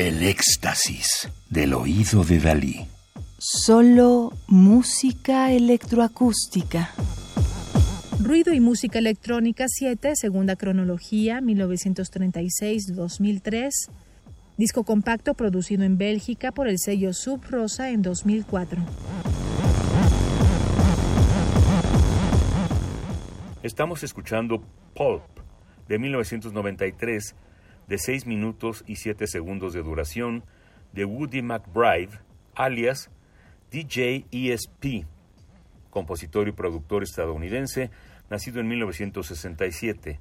El éxtasis del oído de Dalí. Solo música electroacústica. Ruido y música electrónica 7, segunda cronología, 1936-2003. Disco compacto producido en Bélgica por el sello Sub Rosa en 2004. Estamos escuchando Pulp de 1993 de 6 minutos y 7 segundos de duración de Woody McBride, alias DJ ESP, compositor y productor estadounidense, nacido en 1967.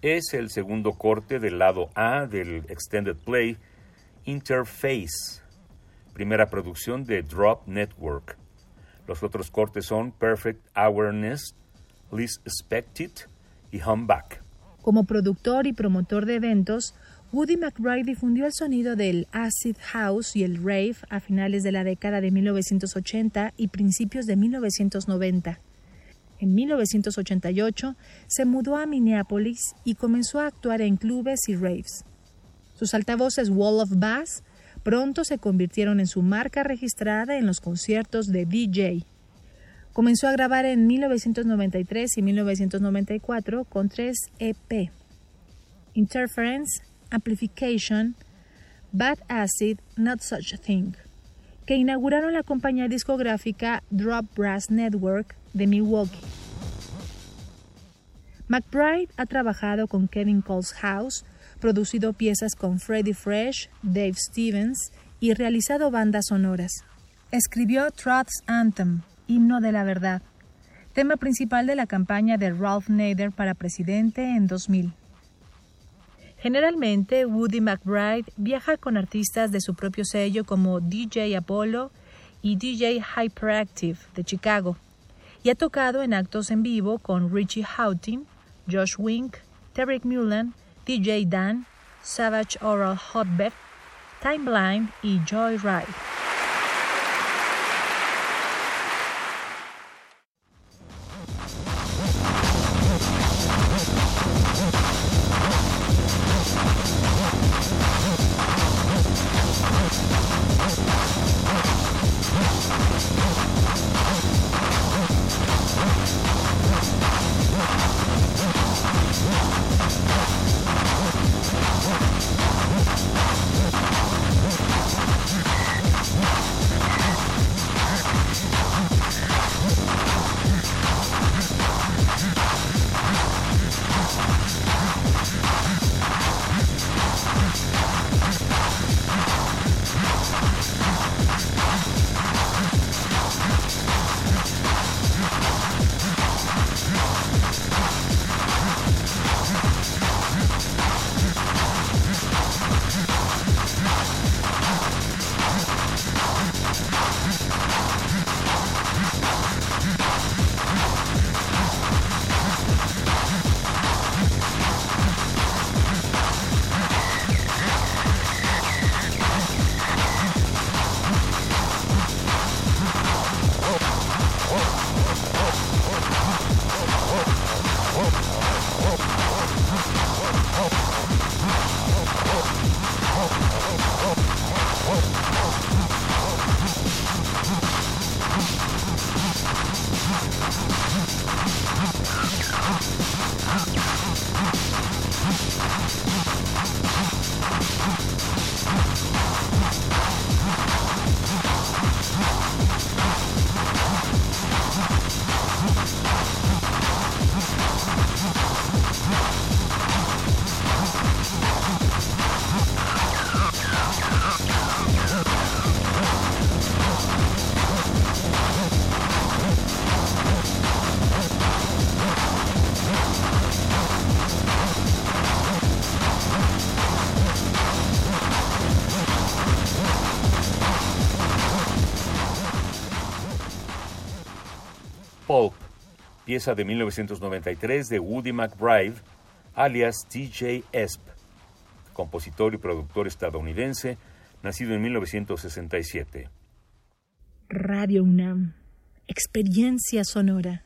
Es el segundo corte del lado A del Extended Play Interface, primera producción de Drop Network. Los otros cortes son Perfect Awareness, Least Expected y Back. Como productor y promotor de eventos, Woody McBride difundió el sonido del acid house y el rave a finales de la década de 1980 y principios de 1990. En 1988 se mudó a Minneapolis y comenzó a actuar en clubes y raves. Sus altavoces Wall of Bass pronto se convirtieron en su marca registrada en los conciertos de DJ. Comenzó a grabar en 1993 y 1994 con tres EP: Interference, Amplification, Bad Acid, Not Such a Thing, que inauguraron la compañía discográfica Drop Brass Network de Milwaukee. McBride ha trabajado con Kevin Cole's House, producido piezas con Freddie Fresh, Dave Stevens y realizado bandas sonoras. Escribió Truth's Anthem, Himno de la Verdad, tema principal de la campaña de Ralph Nader para presidente en 2000. Generalmente, Woody McBride viaja con artistas de su propio sello como DJ Apollo y DJ Hyperactive de Chicago, y ha tocado en actos en vivo con Richie Houghton, Josh Wink, Terry Mullen, DJ Dan, Savage Oral Hotbed, Time Blind y Huh? Pieza de 1993 de Woody McBride, alias DJ Esp, compositor y productor estadounidense, nacido en 1967. Radio UNAM, experiencia sonora.